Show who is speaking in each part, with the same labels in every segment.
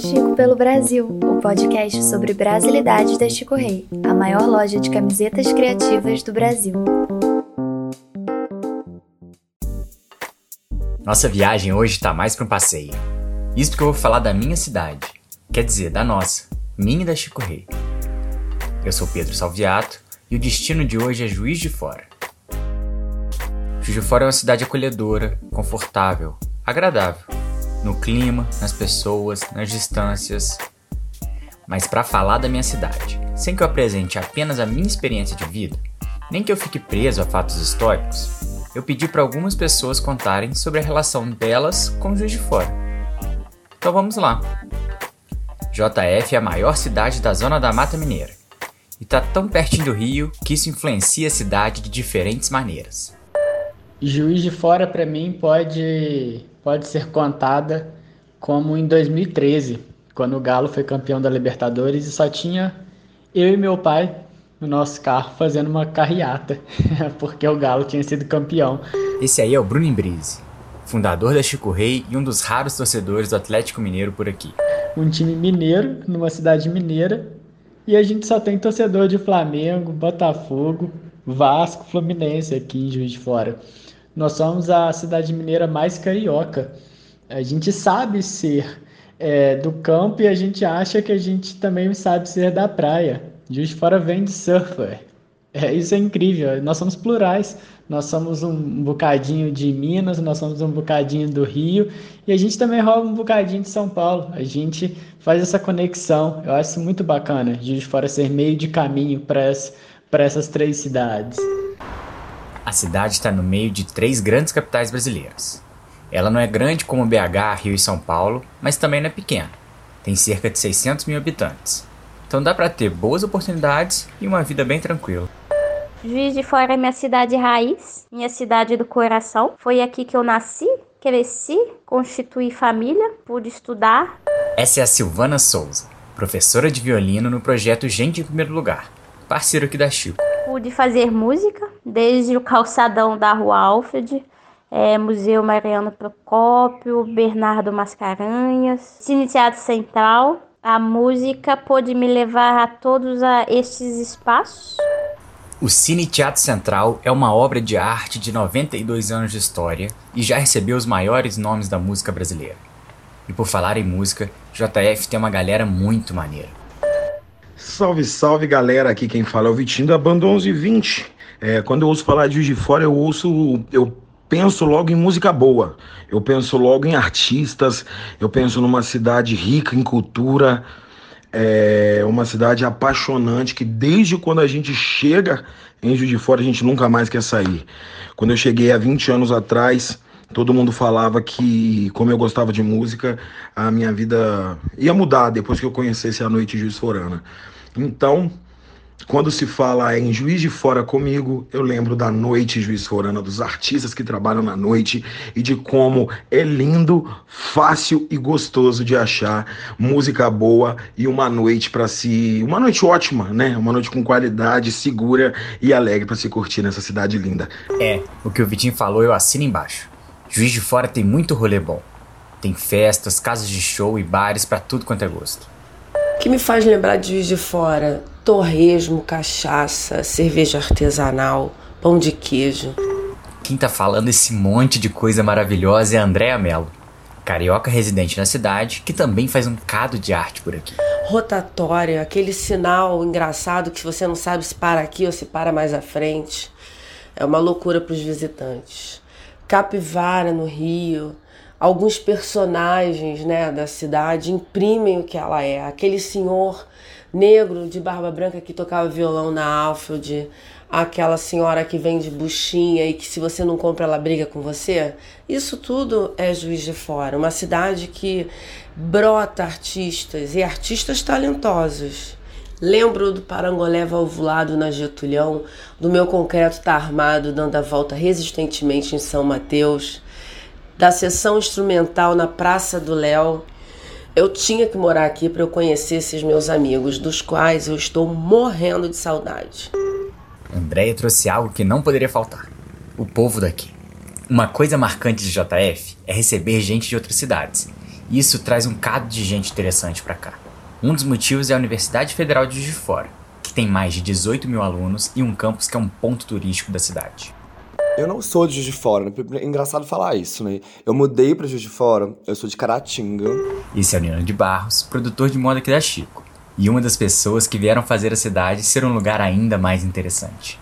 Speaker 1: Chico pelo Brasil, o podcast sobre brasilidades da Chico Rei, a maior loja de camisetas criativas do Brasil.
Speaker 2: Nossa viagem hoje está mais para um passeio. Isso porque eu vou falar da minha cidade, quer dizer, da nossa, minha e da Chico Rei. Eu sou Pedro Salviato e o destino de hoje é Juiz de Fora. Juiz de Fora é uma cidade acolhedora, confortável, agradável no clima, nas pessoas, nas distâncias. Mas para falar da minha cidade, sem que eu apresente apenas a minha experiência de vida, nem que eu fique preso a fatos históricos, eu pedi para algumas pessoas contarem sobre a relação delas com Juiz de Fora. Então vamos lá. JF é a maior cidade da zona da Mata Mineira e está tão pertinho do Rio que isso influencia a cidade de diferentes maneiras.
Speaker 3: Juiz de Fora para mim pode pode ser contada como em 2013, quando o Galo foi campeão da Libertadores e só tinha eu e meu pai no nosso carro fazendo uma carreata, porque o Galo tinha sido campeão.
Speaker 2: Esse aí é o Bruno Imbrise, fundador da Chico Rei e um dos raros torcedores do Atlético Mineiro por aqui.
Speaker 3: Um time mineiro, numa cidade mineira, e a gente só tem torcedor de Flamengo, Botafogo, Vasco, Fluminense aqui em Juiz de Fora. Nós somos a cidade mineira mais carioca. A gente sabe ser é, do campo e a gente acha que a gente também sabe ser da praia. Juiz de Fora vem de surfer. É, isso é incrível. Nós somos plurais. Nós somos um bocadinho de Minas, nós somos um bocadinho do Rio e a gente também rouba um bocadinho de São Paulo. A gente faz essa conexão. Eu acho muito bacana. De Fora ser meio de caminho para essas três cidades.
Speaker 2: A cidade está no meio de três grandes capitais brasileiras. Ela não é grande como BH, Rio e São Paulo, mas também não é pequena. Tem cerca de 600 mil habitantes. Então dá para ter boas oportunidades e uma vida bem tranquila.
Speaker 4: Juiz de Fora é minha cidade raiz, minha cidade do coração. Foi aqui que eu nasci, cresci, constituí família, pude estudar.
Speaker 2: Essa é a Silvana Souza, professora de violino no projeto Gente em Primeiro Lugar, parceiro aqui da Chico
Speaker 4: pude fazer música, desde o calçadão da Rua Alfred, é, Museu Mariano Procópio, Bernardo Mascarenhas, Cine Teatro Central. A música pôde me levar a todos a estes espaços.
Speaker 2: O Cine Teatro Central é uma obra de arte de 92 anos de história e já recebeu os maiores nomes da música brasileira. E por falar em música, JF tem uma galera muito maneira.
Speaker 5: Salve, salve galera, aqui quem fala é o Vitinho da Banda 1120. É, quando eu ouço falar de Juiz de Fora, eu ouço, eu penso logo em música boa, eu penso logo em artistas, eu penso numa cidade rica em cultura, é uma cidade apaixonante que desde quando a gente chega em Juiz de Fora a gente nunca mais quer sair. Quando eu cheguei há 20 anos atrás, todo mundo falava que, como eu gostava de música, a minha vida ia mudar depois que eu conhecesse a noite Juiz Forana. Então, quando se fala em Juiz de Fora comigo, eu lembro da noite Juiz Forana, dos artistas que trabalham na noite e de como é lindo, fácil e gostoso de achar música boa e uma noite para se, uma noite ótima, né? Uma noite com qualidade, segura e alegre para se curtir nessa cidade linda.
Speaker 2: É, o que o Vitinho falou eu assino embaixo. Juiz de Fora tem muito rolê bom. Tem festas, casas de show e bares para tudo quanto é gosto
Speaker 6: que me faz lembrar de Juiz de Fora? Torresmo, cachaça, cerveja artesanal, pão de queijo.
Speaker 2: Quem tá falando esse monte de coisa maravilhosa é a Andréa Mello, carioca residente na cidade, que também faz um cado de arte por aqui.
Speaker 6: Rotatória, aquele sinal engraçado que você não sabe se para aqui ou se para mais à frente. É uma loucura para os visitantes. Capivara no Rio, alguns personagens né, da cidade imprimem o que ela é. Aquele senhor negro de barba branca que tocava violão na Alfield, aquela senhora que vende buchinha e que se você não compra ela briga com você. Isso tudo é Juiz de Fora, uma cidade que brota artistas e artistas talentosos. Lembro do parangolé valvulado na Getulhão, do meu concreto tá armado dando a volta resistentemente em São Mateus, da sessão instrumental na Praça do Léo. Eu tinha que morar aqui para eu conhecer esses meus amigos, dos quais eu estou morrendo de saudade.
Speaker 2: Andréia trouxe algo que não poderia faltar: o povo daqui. Uma coisa marcante de JF é receber gente de outras cidades. Isso traz um cado de gente interessante para cá. Um dos motivos é a Universidade Federal de Juiz de Fora, que tem mais de 18 mil alunos e um campus que é um ponto turístico da cidade.
Speaker 7: Eu não sou de Juiz de Fora, né? é engraçado falar isso, né? Eu mudei para Juiz de Fora, eu sou de Caratinga.
Speaker 2: Esse é o Nino de Barros, produtor de moda aqui da Chico, e uma das pessoas que vieram fazer a cidade ser um lugar ainda mais interessante.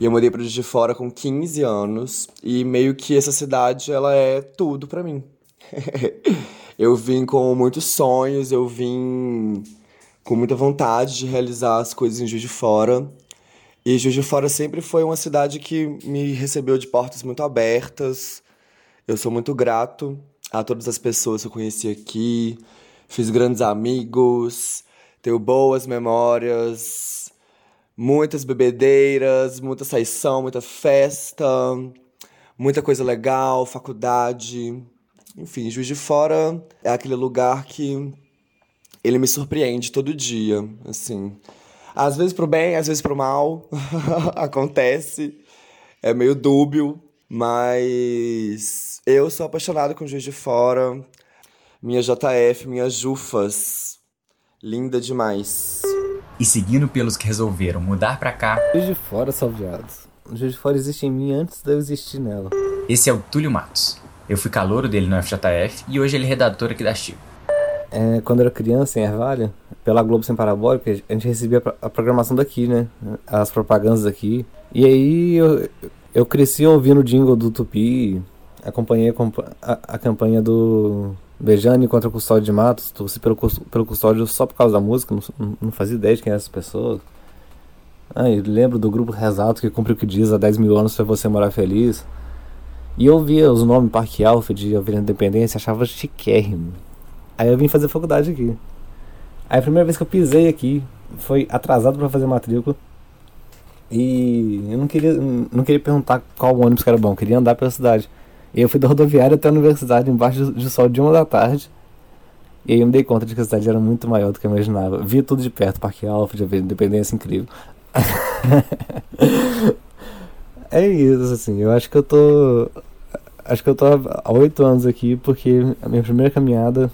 Speaker 7: E eu mudei para Juiz de Fora com 15 anos, e meio que essa cidade, ela é tudo para mim. eu vim com muitos sonhos, eu vim com muita vontade de realizar as coisas em Juiz de Fora. E Juiz de Fora sempre foi uma cidade que me recebeu de portas muito abertas. Eu sou muito grato a todas as pessoas que eu conheci aqui. Fiz grandes amigos, tenho boas memórias, muitas bebedeiras, muita saição, muita festa, muita coisa legal, faculdade. Enfim, Juiz de Fora é aquele lugar que ele me surpreende todo dia, assim. Às vezes pro bem, às vezes pro mal. Acontece. É meio dúbio. Mas eu sou apaixonado com Juiz de Fora. Minha JF, minhas Jufas. Linda demais.
Speaker 2: E seguindo pelos que resolveram mudar pra cá.
Speaker 8: Juiz de Fora, salveados. Juiz de Fora existe em mim antes de eu existir nela.
Speaker 2: Esse é o Túlio Matos. Eu fui calouro dele no FJF e hoje ele é redator aqui da Chico.
Speaker 8: É, quando eu era criança, em Ervalha, pela Globo Sem Parabólica, a gente recebia a programação daqui, né? As propagandas daqui. E aí eu, eu cresci ouvindo o jingle do Tupi, acompanhei a, a campanha do Bejane contra o Custódio de Matos, torci pelo, pelo Custódio só por causa da música, não, não fazia ideia de quem eram essas pessoas. Ah, lembro do grupo Resalto que cumpre o que diz há 10 mil anos para você morar feliz. E eu via os nomes Parque Alfred, Avenida Independência, achava chiquérrimo. Aí eu vim fazer faculdade aqui. Aí a primeira vez que eu pisei aqui foi atrasado para fazer matrícula. E eu não queria, não queria perguntar qual ônibus que era bom, queria andar pela cidade. E eu fui da rodoviária até a universidade, embaixo de sol de uma da tarde. E aí eu me dei conta de que a cidade era muito maior do que eu imaginava. Via tudo de perto, Parque Alfa, de Independência, incrível. é isso, assim, eu acho que eu tô. Acho que eu tô há oito anos aqui porque a minha primeira caminhada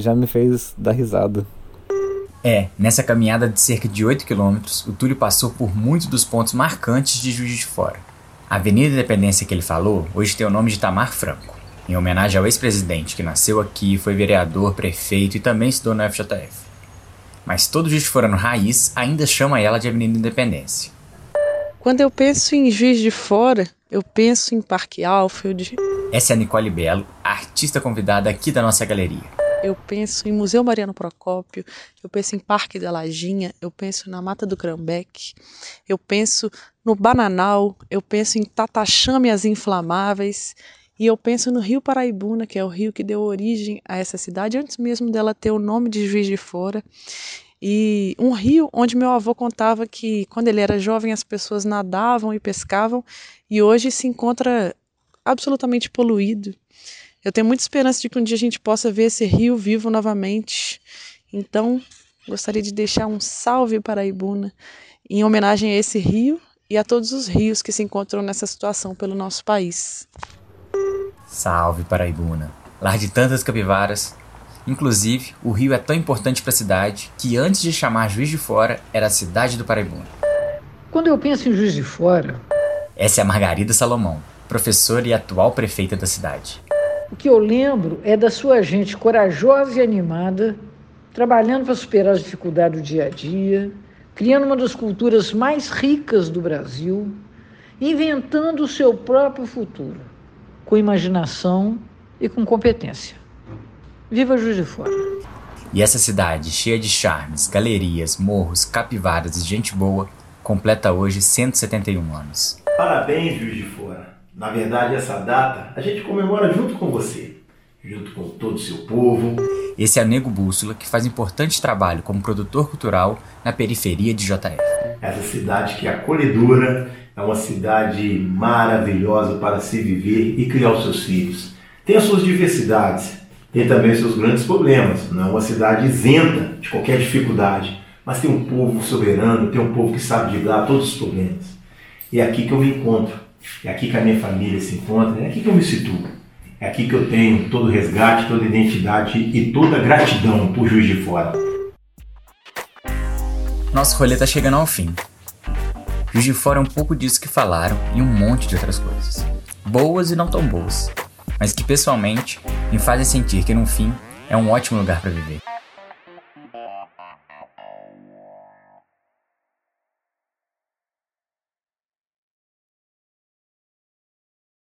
Speaker 8: já me fez dar risada.
Speaker 2: É, nessa caminhada de cerca de 8 km, o Túlio passou por muitos dos pontos marcantes de Juiz de Fora. A Avenida Independência que ele falou hoje tem o nome de Tamar Franco, em homenagem ao ex-presidente que nasceu aqui, foi vereador, prefeito e também estudou no FJF. Mas todo Juiz de Fora no raiz ainda chama ela de Avenida Independência.
Speaker 9: Quando eu penso em Juiz de Fora, eu penso em Parque Alfield.
Speaker 2: Essa é a Nicole Belo, a artista convidada aqui da nossa galeria
Speaker 9: eu penso em Museu Mariano Procópio, eu penso em Parque da Lajinha, eu penso na Mata do Crambeque, eu penso no Bananal, eu penso em Tatachames Inflamáveis e eu penso no Rio Paraibuna, que é o rio que deu origem a essa cidade antes mesmo dela ter o nome de Juiz de Fora. E um rio onde meu avô contava que quando ele era jovem as pessoas nadavam e pescavam e hoje se encontra absolutamente poluído. Eu tenho muita esperança de que um dia a gente possa ver esse rio vivo novamente. Então, gostaria de deixar um salve para a Ibuna em homenagem a esse rio e a todos os rios que se encontram nessa situação pelo nosso país.
Speaker 2: Salve Paraibuna, lar de tantas capivaras. Inclusive, o rio é tão importante para a cidade que antes de chamar Juiz de Fora era a cidade do Paraibuna.
Speaker 10: Quando eu penso em Juiz de Fora,
Speaker 2: essa é a Margarida Salomão, professora e atual prefeita da cidade.
Speaker 10: O que eu lembro é da sua gente corajosa e animada, trabalhando para superar as dificuldades do dia a dia, criando uma das culturas mais ricas do Brasil, inventando o seu próprio futuro, com imaginação e com competência. Viva Juiz de Fora!
Speaker 2: E essa cidade, cheia de charmes, galerias, morros, capivaras e gente boa, completa hoje 171 anos.
Speaker 11: Parabéns, Juiz de Fora! Na verdade, essa data a gente comemora junto com você, junto com todo o seu povo.
Speaker 2: Esse é Nego Bússola, que faz importante trabalho como produtor cultural na periferia de JF.
Speaker 11: Essa cidade que é acolhedora, é uma cidade maravilhosa para se viver e criar os seus filhos. Tem as suas diversidades, tem também os seus grandes problemas. Não é uma cidade isenta de qualquer dificuldade, mas tem um povo soberano, tem um povo que sabe driblar todos os problemas. E é aqui que eu me encontro é aqui que a minha família se encontra, é aqui que eu me situo. É aqui que eu tenho todo o resgate, toda a identidade e toda a gratidão por Juiz de Fora.
Speaker 2: Nosso rolê tá chegando ao fim. Juiz de Fora é um pouco disso que falaram e um monte de outras coisas. Boas e não tão boas, mas que pessoalmente me fazem sentir que no fim é um ótimo lugar para viver.